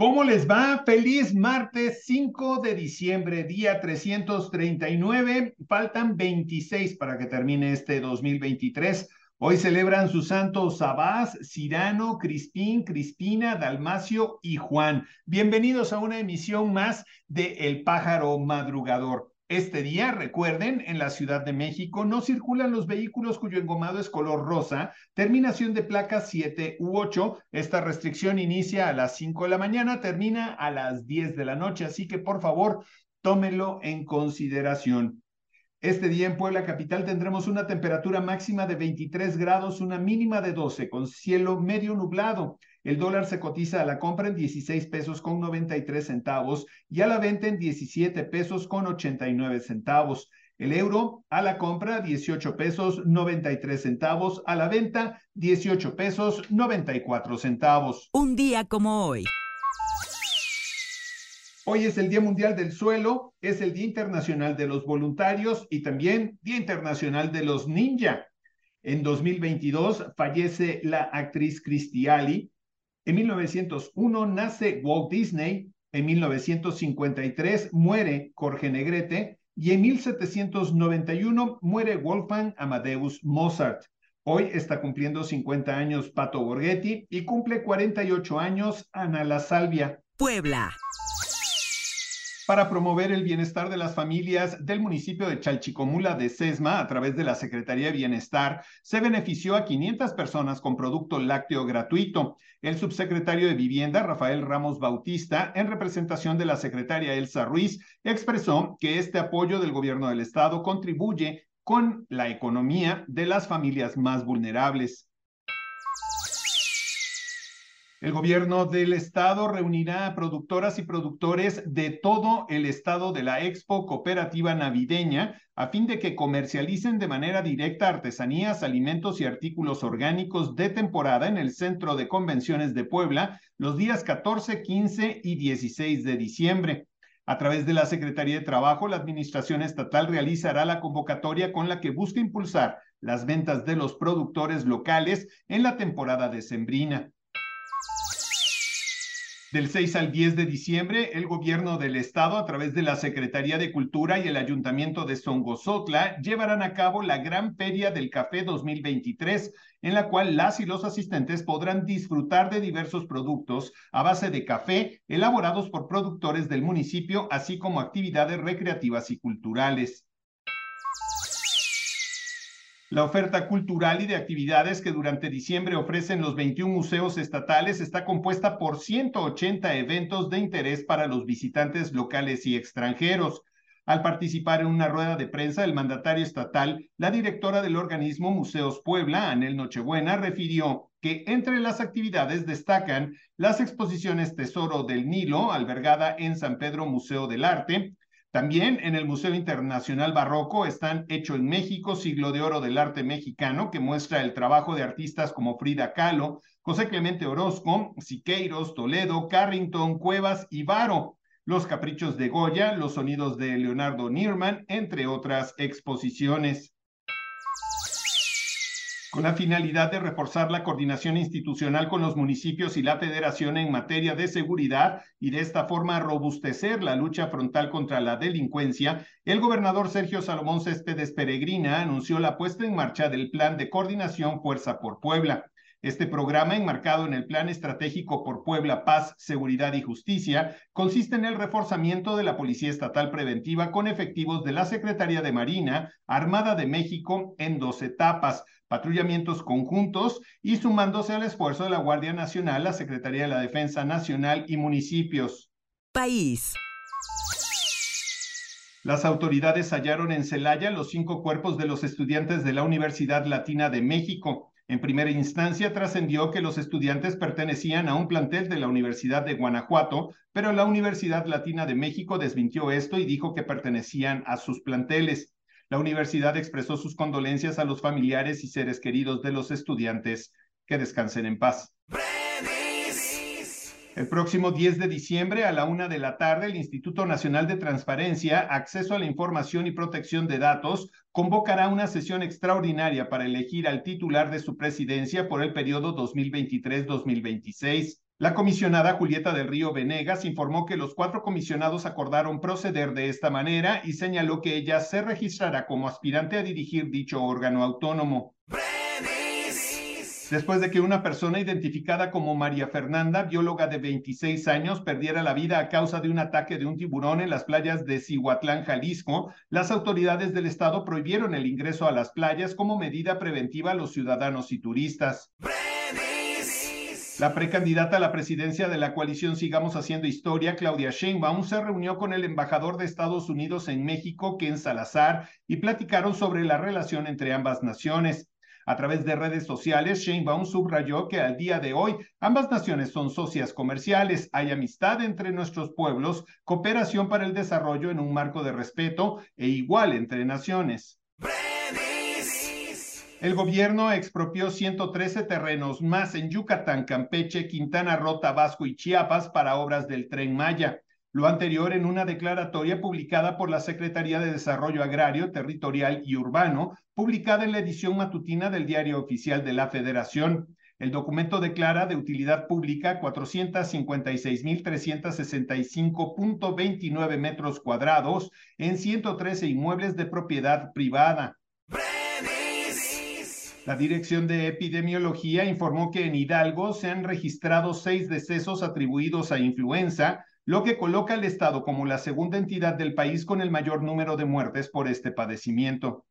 ¿Cómo les va? Feliz martes 5 de diciembre, día 339. Faltan 26 para que termine este 2023. Hoy celebran sus santos Sabás, Cirano, Crispín, Crispina, Dalmacio y Juan. Bienvenidos a una emisión más de El Pájaro Madrugador. Este día, recuerden, en la Ciudad de México no circulan los vehículos cuyo engomado es color rosa, terminación de placas 7 u 8. Esta restricción inicia a las 5 de la mañana, termina a las 10 de la noche, así que por favor, tómelo en consideración. Este día en Puebla Capital tendremos una temperatura máxima de 23 grados, una mínima de 12, con cielo medio nublado. El dólar se cotiza a la compra en 16 pesos con 93 centavos y a la venta en 17 pesos con 89 centavos. El euro a la compra 18 pesos 93 centavos, a la venta 18 pesos 94 centavos. Un día como hoy. Hoy es el Día Mundial del Suelo, es el Día Internacional de los Voluntarios y también Día Internacional de los Ninja. En 2022 fallece la actriz Christy Ali, en 1901 nace Walt Disney, en 1953 muere Jorge Negrete y en 1791 muere Wolfgang Amadeus Mozart. Hoy está cumpliendo 50 años Pato Borghetti y cumple 48 años Ana La Salvia. Puebla para promover el bienestar de las familias del municipio de Chalchicomula de Sesma a través de la Secretaría de Bienestar, se benefició a 500 personas con producto lácteo gratuito. El subsecretario de Vivienda, Rafael Ramos Bautista, en representación de la secretaria Elsa Ruiz, expresó que este apoyo del gobierno del estado contribuye con la economía de las familias más vulnerables. El gobierno del estado reunirá a productoras y productores de todo el estado de la Expo Cooperativa Navideña a fin de que comercialicen de manera directa artesanías, alimentos y artículos orgánicos de temporada en el Centro de Convenciones de Puebla los días 14, 15 y 16 de diciembre. A través de la Secretaría de Trabajo, la Administración Estatal realizará la convocatoria con la que busca impulsar las ventas de los productores locales en la temporada decembrina. Del 6 al 10 de diciembre, el gobierno del estado, a través de la Secretaría de Cultura y el Ayuntamiento de Songosotla, llevarán a cabo la Gran Feria del Café 2023, en la cual las y los asistentes podrán disfrutar de diversos productos a base de café elaborados por productores del municipio, así como actividades recreativas y culturales. La oferta cultural y de actividades que durante diciembre ofrecen los 21 museos estatales está compuesta por 180 eventos de interés para los visitantes locales y extranjeros. Al participar en una rueda de prensa, el mandatario estatal, la directora del organismo Museos Puebla, Anel Nochebuena, refirió que entre las actividades destacan las exposiciones Tesoro del Nilo, albergada en San Pedro Museo del Arte, también en el Museo Internacional Barroco están Hecho en México, Siglo de Oro del Arte Mexicano, que muestra el trabajo de artistas como Frida Kahlo, José Clemente Orozco, Siqueiros, Toledo, Carrington, Cuevas y Varo. Los Caprichos de Goya, los sonidos de Leonardo Nierman, entre otras exposiciones con la finalidad de reforzar la coordinación institucional con los municipios y la federación en materia de seguridad y de esta forma robustecer la lucha frontal contra la delincuencia, el gobernador Sergio Salomón Céspedes Peregrina anunció la puesta en marcha del Plan de Coordinación Fuerza por Puebla. Este programa, enmarcado en el Plan Estratégico por Puebla, Paz, Seguridad y Justicia, consiste en el reforzamiento de la Policía Estatal Preventiva con efectivos de la Secretaría de Marina, Armada de México, en dos etapas, patrullamientos conjuntos y sumándose al esfuerzo de la Guardia Nacional, la Secretaría de la Defensa Nacional y municipios. País. Las autoridades hallaron en Celaya los cinco cuerpos de los estudiantes de la Universidad Latina de México. En primera instancia trascendió que los estudiantes pertenecían a un plantel de la Universidad de Guanajuato, pero la Universidad Latina de México desmintió esto y dijo que pertenecían a sus planteles. La universidad expresó sus condolencias a los familiares y seres queridos de los estudiantes. Que descansen en paz. El próximo 10 de diciembre a la una de la tarde, el Instituto Nacional de Transparencia, Acceso a la Información y Protección de Datos convocará una sesión extraordinaria para elegir al titular de su presidencia por el periodo 2023-2026. La comisionada Julieta del Río Venegas informó que los cuatro comisionados acordaron proceder de esta manera y señaló que ella se registrará como aspirante a dirigir dicho órgano autónomo después de que una persona identificada como María Fernanda, bióloga de 26 años, perdiera la vida a causa de un ataque de un tiburón en las playas de Cihuatlán, Jalisco, las autoridades del estado prohibieron el ingreso a las playas como medida preventiva a los ciudadanos y turistas. La precandidata a la presidencia de la coalición Sigamos Haciendo Historia, Claudia Sheinbaum, se reunió con el embajador de Estados Unidos en México, Ken Salazar, y platicaron sobre la relación entre ambas naciones. A través de redes sociales, Sheinbaum subrayó que al día de hoy ambas naciones son socias comerciales, hay amistad entre nuestros pueblos, cooperación para el desarrollo en un marco de respeto e igual entre naciones. El gobierno expropió 113 terrenos más en Yucatán, Campeche, Quintana Roo, Tabasco y Chiapas para obras del tren Maya. Lo anterior en una declaratoria publicada por la Secretaría de Desarrollo Agrario, Territorial y Urbano, publicada en la edición matutina del Diario Oficial de la Federación. El documento declara de utilidad pública 456.365.29 metros cuadrados en 113 inmuebles de propiedad privada. La Dirección de Epidemiología informó que en Hidalgo se han registrado seis decesos atribuidos a influenza, lo que coloca al Estado como la segunda entidad del país con el mayor número de muertes por este padecimiento.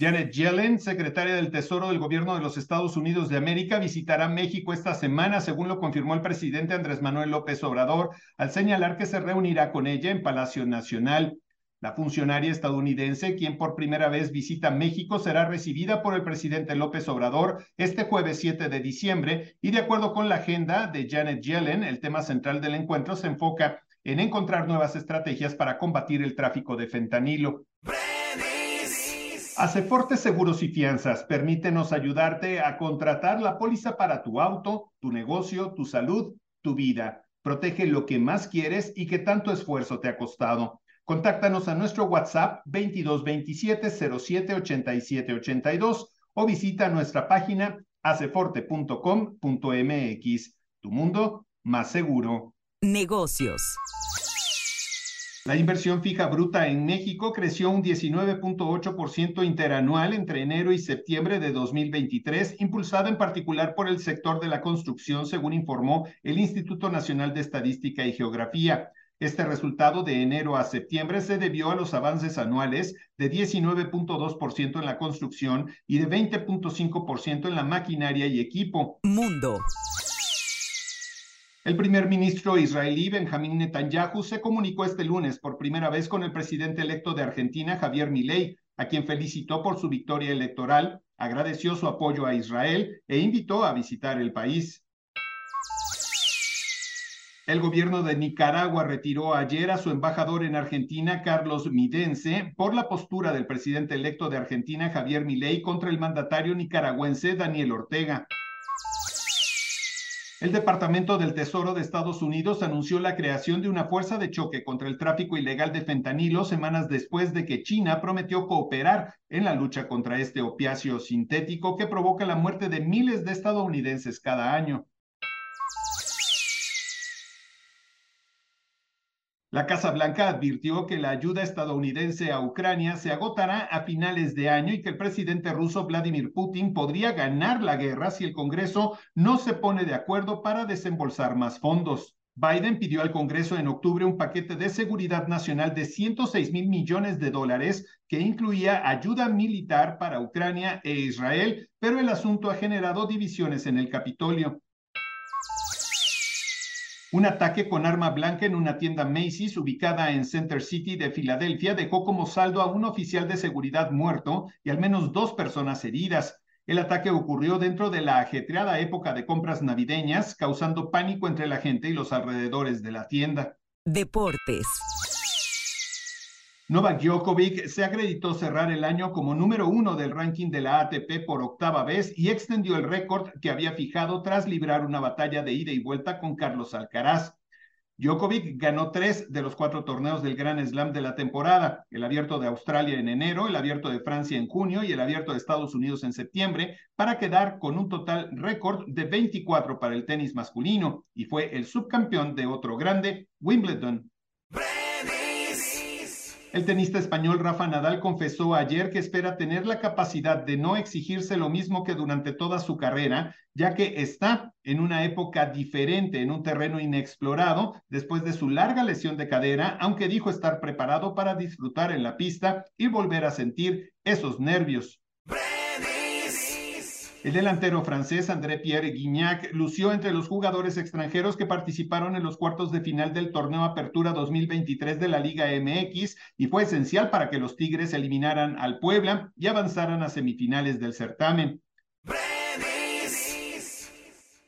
Janet Yellen, secretaria del Tesoro del Gobierno de los Estados Unidos de América, visitará México esta semana, según lo confirmó el presidente Andrés Manuel López Obrador, al señalar que se reunirá con ella en Palacio Nacional. La funcionaria estadounidense, quien por primera vez visita México, será recibida por el presidente López Obrador este jueves 7 de diciembre y de acuerdo con la agenda de Janet Yellen, el tema central del encuentro se enfoca en encontrar nuevas estrategias para combatir el tráfico de fentanilo. Aceforte Seguros y Fianzas, permítenos ayudarte a contratar la póliza para tu auto, tu negocio, tu salud, tu vida. Protege lo que más quieres y que tanto esfuerzo te ha costado. Contáctanos a nuestro WhatsApp 2227 07 87 82 o visita nuestra página aceforte.com.mx. Tu mundo más seguro. Negocios. La inversión fija bruta en México creció un 19.8% interanual entre enero y septiembre de 2023, impulsada en particular por el sector de la construcción, según informó el Instituto Nacional de Estadística y Geografía. Este resultado de enero a septiembre se debió a los avances anuales de 19.2% en la construcción y de 20.5% en la maquinaria y equipo. Mundo. El primer ministro israelí Benjamín Netanyahu se comunicó este lunes por primera vez con el presidente electo de Argentina, Javier Milei, a quien felicitó por su victoria electoral, agradeció su apoyo a Israel e invitó a visitar el país. El gobierno de Nicaragua retiró ayer a su embajador en Argentina, Carlos Midense, por la postura del presidente electo de Argentina, Javier Milei, contra el mandatario nicaragüense Daniel Ortega. El Departamento del Tesoro de Estados Unidos anunció la creación de una fuerza de choque contra el tráfico ilegal de fentanilo semanas después de que China prometió cooperar en la lucha contra este opiáceo sintético que provoca la muerte de miles de estadounidenses cada año. La Casa Blanca advirtió que la ayuda estadounidense a Ucrania se agotará a finales de año y que el presidente ruso Vladimir Putin podría ganar la guerra si el Congreso no se pone de acuerdo para desembolsar más fondos. Biden pidió al Congreso en octubre un paquete de seguridad nacional de 106 mil millones de dólares que incluía ayuda militar para Ucrania e Israel, pero el asunto ha generado divisiones en el Capitolio. Un ataque con arma blanca en una tienda Macy's ubicada en Center City de Filadelfia dejó como saldo a un oficial de seguridad muerto y al menos dos personas heridas. El ataque ocurrió dentro de la ajetreada época de compras navideñas, causando pánico entre la gente y los alrededores de la tienda. Deportes. Novak Djokovic se acreditó cerrar el año como número uno del ranking de la ATP por octava vez y extendió el récord que había fijado tras librar una batalla de ida y vuelta con Carlos Alcaraz. Djokovic ganó tres de los cuatro torneos del Gran Slam de la temporada, el Abierto de Australia en enero, el Abierto de Francia en junio y el Abierto de Estados Unidos en septiembre, para quedar con un total récord de 24 para el tenis masculino y fue el subcampeón de otro grande, Wimbledon. El tenista español Rafa Nadal confesó ayer que espera tener la capacidad de no exigirse lo mismo que durante toda su carrera, ya que está en una época diferente, en un terreno inexplorado, después de su larga lesión de cadera, aunque dijo estar preparado para disfrutar en la pista y volver a sentir esos nervios. El delantero francés André Pierre Guignac lució entre los jugadores extranjeros que participaron en los cuartos de final del torneo Apertura 2023 de la Liga MX y fue esencial para que los Tigres eliminaran al Puebla y avanzaran a semifinales del certamen.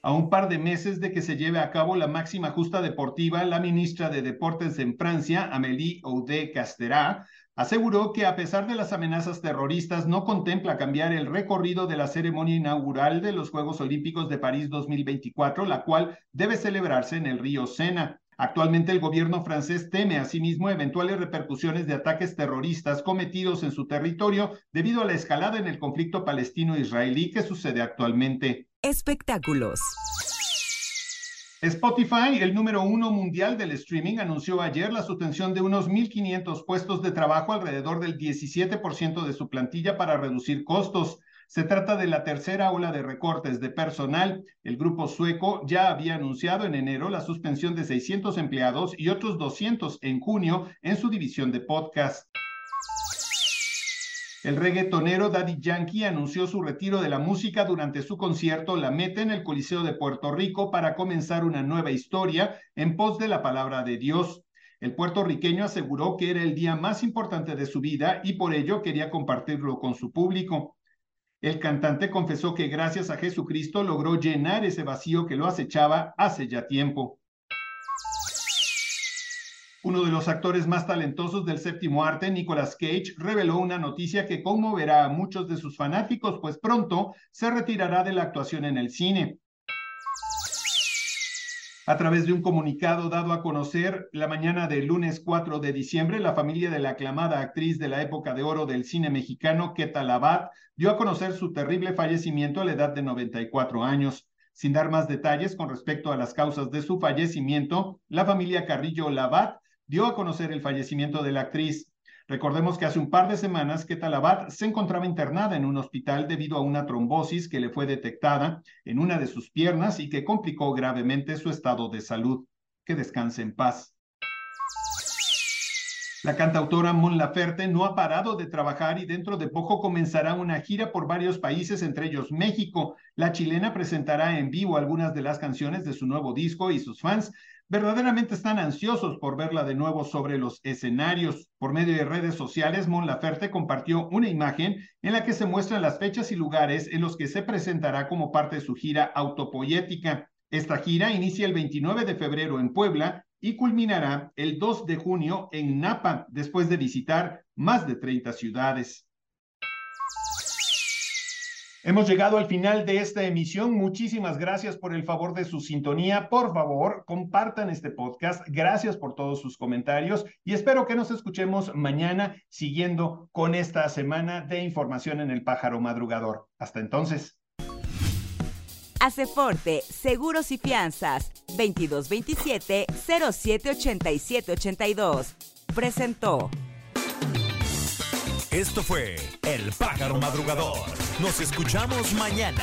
A un par de meses de que se lleve a cabo la máxima justa deportiva, la ministra de Deportes en Francia, Amélie Oudé-Castéra, aseguró que a pesar de las amenazas terroristas no contempla cambiar el recorrido de la ceremonia inaugural de los Juegos Olímpicos de París 2024, la cual debe celebrarse en el río Sena. Actualmente el gobierno francés teme asimismo eventuales repercusiones de ataques terroristas cometidos en su territorio debido a la escalada en el conflicto palestino-israelí que sucede actualmente. Espectáculos. Spotify, el número uno mundial del streaming, anunció ayer la suspensión de unos 1.500 puestos de trabajo, alrededor del 17% de su plantilla para reducir costos. Se trata de la tercera ola de recortes de personal. El grupo sueco ya había anunciado en enero la suspensión de 600 empleados y otros 200 en junio en su división de podcast. El reggaetonero Daddy Yankee anunció su retiro de la música durante su concierto La Meta en el Coliseo de Puerto Rico para comenzar una nueva historia en pos de la palabra de Dios. El puertorriqueño aseguró que era el día más importante de su vida y por ello quería compartirlo con su público. El cantante confesó que gracias a Jesucristo logró llenar ese vacío que lo acechaba hace ya tiempo. Uno de los actores más talentosos del séptimo arte, Nicolas Cage, reveló una noticia que conmoverá a muchos de sus fanáticos, pues pronto se retirará de la actuación en el cine. A través de un comunicado dado a conocer la mañana del lunes 4 de diciembre, la familia de la aclamada actriz de la época de oro del cine mexicano, Keta Labat, dio a conocer su terrible fallecimiento a la edad de 94 años. Sin dar más detalles con respecto a las causas de su fallecimiento, la familia Carrillo Labat dio a conocer el fallecimiento de la actriz. Recordemos que hace un par de semanas que Talabat se encontraba internada en un hospital debido a una trombosis que le fue detectada en una de sus piernas y que complicó gravemente su estado de salud. Que descanse en paz. La cantautora Mon Laferte no ha parado de trabajar y dentro de poco comenzará una gira por varios países, entre ellos México. La chilena presentará en vivo algunas de las canciones de su nuevo disco y sus fans verdaderamente están ansiosos por verla de nuevo sobre los escenarios. Por medio de redes sociales, Mon Laferte compartió una imagen en la que se muestran las fechas y lugares en los que se presentará como parte de su gira autopoyética. Esta gira inicia el 29 de febrero en Puebla y culminará el 2 de junio en Napa, después de visitar más de 30 ciudades. Hemos llegado al final de esta emisión. Muchísimas gracias por el favor de su sintonía. Por favor, compartan este podcast. Gracias por todos sus comentarios y espero que nos escuchemos mañana siguiendo con esta semana de información en el pájaro madrugador. Hasta entonces. Aceforte, Seguros y Fianzas, 2227-078782. Presentó. Esto fue El Pájaro Madrugador. Nos escuchamos mañana.